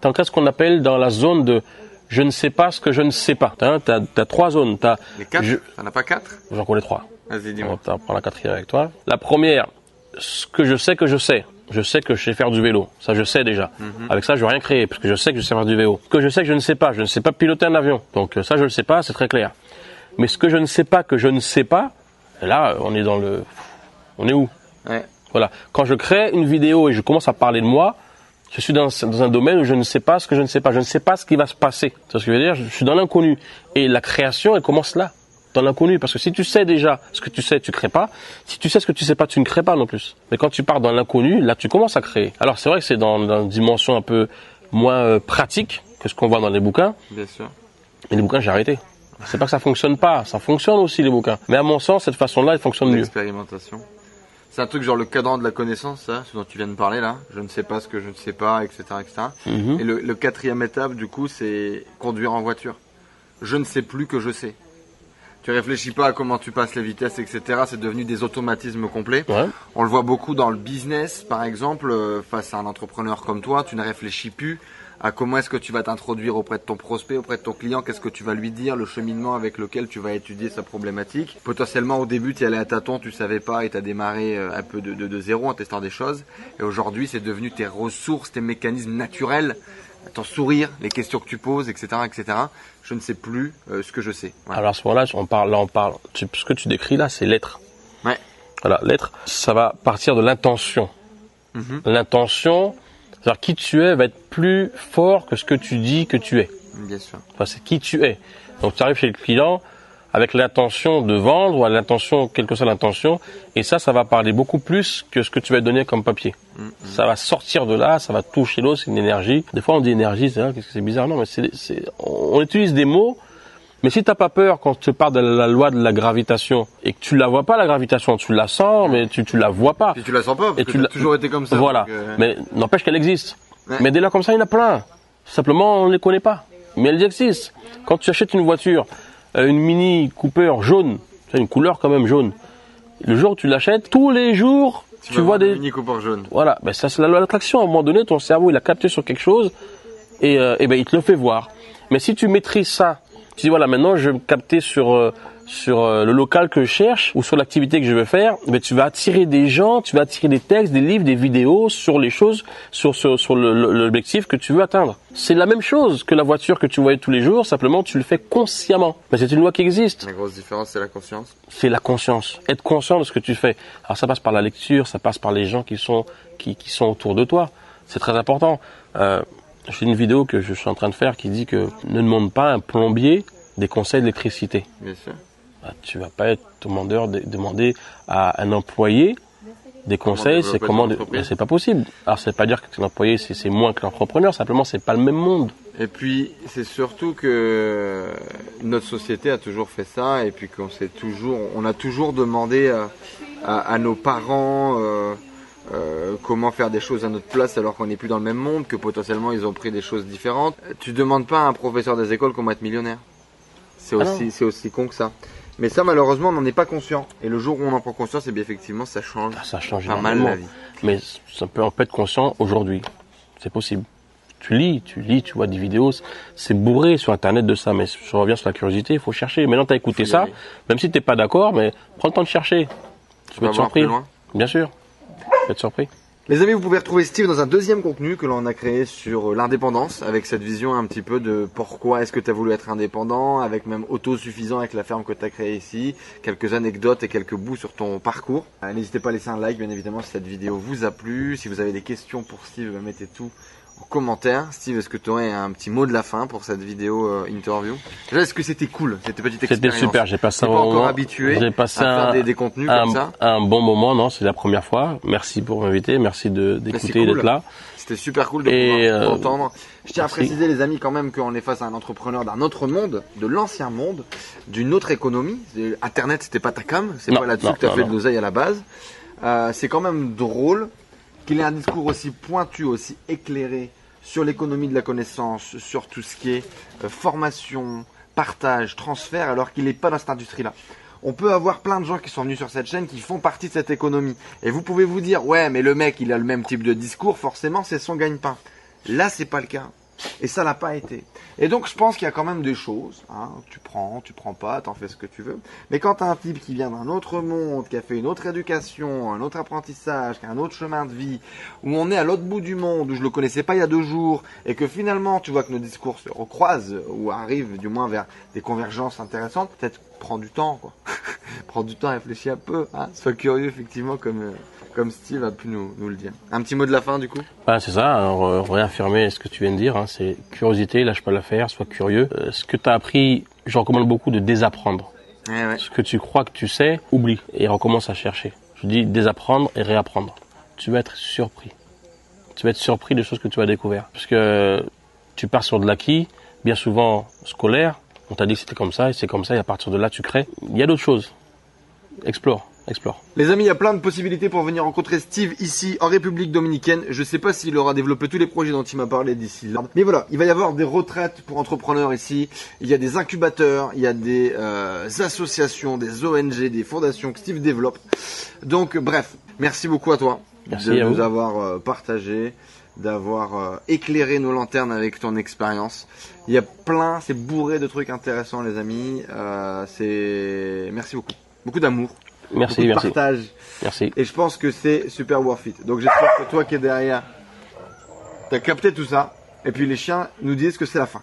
tu en train de ce qu'on appelle dans la zone de je ne sais pas ce que je ne sais pas. Tu as, trois zones. T'as, Les quatre je- T'en as pas quatre? J'en connais trois. Vas-y, On dis-moi. va prendre la quatrième avec toi. La première, ce que je sais que je sais. Je sais que je sais faire du vélo. Ça, je sais déjà. Avec ça, je vais rien créer, parce que je sais que je sais faire du vélo. Que je sais que je ne sais pas, je ne sais pas piloter un avion. Donc euh, ça, je ne sais pas, c'est très clair. Mais ce que je ne sais pas que je ne sais pas, là, on est dans le... On est où? Ouais. Voilà. Quand je crée une vidéo et je commence à parler de moi, je suis dans, dans un domaine où je ne sais pas ce que je ne sais pas. Je ne sais pas ce qui va se passer. Vois ce que je veux dire? Je suis dans l'inconnu. Et la création, elle commence là, dans l'inconnu. Parce que si tu sais déjà ce que tu sais, tu crées pas. Si tu sais ce que tu sais pas, tu ne crées pas non plus. Mais quand tu pars dans l'inconnu, là, tu commences à créer. Alors c'est vrai que c'est dans, dans une dimension un peu moins euh, pratique que ce qu'on voit dans les bouquins. Bien sûr. Et les bouquins, j'ai arrêté. C'est pas que ça fonctionne pas, ça fonctionne aussi les bouquins. Mais à mon sens, cette façon-là, elle fonctionne mieux. L'expérimentation. C'est un truc genre le cadran de la connaissance, ça, ce dont tu viens de parler là. Je ne sais pas ce que je ne sais pas, etc. etc. Mhm. Et le, le quatrième étape, du coup, c'est conduire en voiture. Je ne sais plus que je sais. Tu réfléchis pas à comment tu passes les vitesses, etc. C'est devenu des automatismes complets. Ouais. On le voit beaucoup dans le business, par exemple, euh, face à un entrepreneur comme toi, tu ne réfléchis plus à comment est-ce que tu vas t'introduire auprès de ton prospect, auprès de ton client, qu'est-ce que tu vas lui dire, le cheminement avec lequel tu vas étudier sa problématique. Potentiellement au début tu allais à tâtons, tu savais pas et tu as démarré euh, un peu de, de, de zéro en testant des choses. Et aujourd'hui c'est devenu tes ressources, tes mécanismes naturels, ton sourire, les questions que tu poses, etc. etc. Je ne sais plus euh, ce que je sais. Alors à ce moment-là, on parle, là on parle. tu- ce que tu décris là, c'est l'être. Ouais. Voilà, l'être, ça va partir de l'intention. Mhm. L'intention, c'est-à-dire qui tu es va être plus fort que ce que tu dis que tu es. Bien sûr. Enfin, c'est qui tu es. Donc tu arrives chez le client avec l'intention de vendre ou à l'intention, quelle que soit l'intention, et ça, ça va parler beaucoup plus que ce que tu vas donner comme papier. Mhm. Ça va sortir de là, ça va toucher l'eau, c'est une énergie. Des fois on dit énergie, c'est qu'est-ce que c'est bizarre, non, mais c'est, c'est- on utilise des mots, mais si t'as pas peur quand tu parles de la loi de la gravitation et que tu la vois pas la gravitation, tu la sens, mais tu tu la vois pas. Et tu la sens pas parce Et que tu l'as- toujours été comme ça. Voilà. euh, Mais n'empêche qu'elle existe. Ouais. Mais dès là comme ça, il y en a plein. Simplement, on ne les connaît pas. Mais elles existent. Quand tu achètes une voiture, une Mini Cooper jaune, c'est une couleur quand même jaune. Le jour où tu l'achètes, tous les jours, tu, vois des... Mini Cooper jaune. Voilà, ben ça c'est la loi de l'attraction. À un moment donné, ton cerveau il a capté sur quelque chose et, euh, et ben il te le fait voir. Mais si tu maîtrises ça, tu dis voilà maintenant je vais me capter sur euh, sur euh, le local que je cherche ou sur l'activité que je veux faire, ben tu vas attirer des gens, tu vas attirer des textes, des livres, des vidéos sur les choses, sur sur, sur l'objectif que tu veux atteindre. C'est la même chose que la voiture que tu voyais tous les jours, simplement tu le fais consciemment. Mais c'est une loi qui existe La grosse différence, c'est la conscience. c'est la conscience. Être conscient de ce que tu fais. Alors ça passe par la lecture, ça passe par les gens qui sont qui, qui sont autour de toi. C'est très important. Euh, J'ai une vidéo que je suis en train de faire qui dit que ne demande pas à un plombier des conseils d'électricité. Bien sûr. Bah, tu vas pas être demandeur de, demander à un employé des conseils, c'est comment ton de- c'est pas possible. Alors c'est pas dire que ton employé c'est c'est moins que l'entrepreneur, simplement c'est pas le même monde. Et puis, c'est surtout que notre société a toujours fait ça, et puis qu'on s'est toujours, on a toujours demandé à, à- à nos parents euh, euh, comment faire des choses à notre place alors qu'on n'est plus dans le même monde, que potentiellement ils ont pris des choses différentes. Tu demandes pas à un professeur des écoles comment être millionnaire. C'est Ah aussi, c'est aussi con que ça. Mais ça, malheureusement, on n'en est pas conscient. Et le jour où on en prend conscience, et bien effectivement, ça change Ah, ça change pas mal la vie. Mais ça peut en être conscient aujourd'hui. C'est possible. Tu lis, tu lis, tu vois des vidéos, c'est bourré sur internet de ça, mais je reviens sur la curiosité, il faut chercher. Maintenant tu as écouté ça, aller. même si t'es pas d'accord, mais prends le temps de chercher. Tu vas voir surpris. Bien sûr. Tu vas être surpris. Les amis, vous pouvez retrouver Steve dans un deuxième contenu que l'on a créé sur euh, l'indépendance, avec cette vision un petit peu de pourquoi est-ce que tu as voulu être indépendant, avec même autosuffisant avec la ferme que tu as créée ici, quelques anecdotes et quelques bouts sur ton parcours. Euh, N'hésitez pas à laisser un like, bien évidemment, si cette vidéo vous a plu. Si vous avez des questions pour Steve, bah, mettez tout en commentaire. Steve, est-ce que tu aurais un petit mot de la fin pour cette vidéo euh, interview? Déjà, est-ce que c'était cool, cette petite C'était expérience? super, j'ai passé un pas encore habitué J'ai à passé faire un, des, des contenus un, comme ça? un bon moment, non, c'est la première fois. Merci pour m'inviter, merci de- d'écouter et cool. d'être là. C'était super cool de pouvoir euh, t'entendre. Je tiens à préciser les amis quand même qu'on est face à un entrepreneur d'un autre monde, de l'ancien monde, d'une autre économie. Internet c'était pas ta cam, c'est pas là-dessus que tu as non, fait de l'oseille à la base. euh, c'est quand même drôle qu'il ait un discours aussi pointu, aussi éclairé sur l'économie de la connaissance, sur tout ce qui est euh, formation, partage, transfert, alors qu'il n'est pas dans cette industrie-là. On peut avoir plein de gens qui sont venus sur cette chaîne qui font partie de cette économie. Et vous pouvez vous dire, ouais, mais le mec, il a le même type de discours, forcément, c'est son gagne-pain. Là, c'est pas le cas. Et ça l'a pas été. Et donc je pense qu'il y a quand même des choses. Hein, tu prends, tu prends pas, t'en fais ce que tu veux. Mais quand t'as un type qui vient d'un autre monde, qui a fait une autre éducation, un autre apprentissage, qui a un autre chemin de vie, où on est à l'autre bout du monde, où je le connaissais pas il y a deux jours, et que finalement tu vois que nos discours se recroisent, ou arrivent du moins vers des convergences intéressantes, peut-être prends du temps, quoi. prends du temps, réfléchis un peu, hein, sois curieux effectivement comme... Euh, comme Steve a pu nous, le dire. Un petit mot de la fin du coup? C'est ça, alors, euh, réaffirmer ce que tu viens de dire, hein, c'est curiosité, lâche pas l'affaire, sois curieux. Euh, ce que tu as appris, je recommande beaucoup de désapprendre. Eh ce que tu crois que tu sais, oublie et recommence à chercher. Je dis désapprendre et réapprendre. Tu vas être surpris. Tu vas être surpris des choses que tu as découvert. Parce que tu pars sur de l'acquis, bien souvent scolaire, on t'a dit que c'était comme ça et c'est comme ça et à partir de là tu crées. Il y a d'autres choses. Explore. Explore. Les amis, il y a plein de possibilités pour venir rencontrer Steve ici en République Dominicaine. Je ne sais pas s'il aura développé tous les projets dont il m'a parlé d'ici là. Mais voilà, il va y avoir des retraites pour entrepreneurs ici. Il y a des incubateurs, il y a des euh, associations, des ONG, des fondations que Steve développe. Donc bref, merci beaucoup à toi de nous avoir euh, partagé d'avoir euh, éclairé nos lanternes avec ton expérience. Il y a plein, c'est bourré de trucs intéressants les amis. c'est merci beaucoup. Beaucoup d'amour. Merci, merci. partage. Merci. Et je pense que c'est super worth it. Donc j'espère que toi qui es derrière, t'as capté tout ça. Et puis les chiens nous disent que c'est la fin.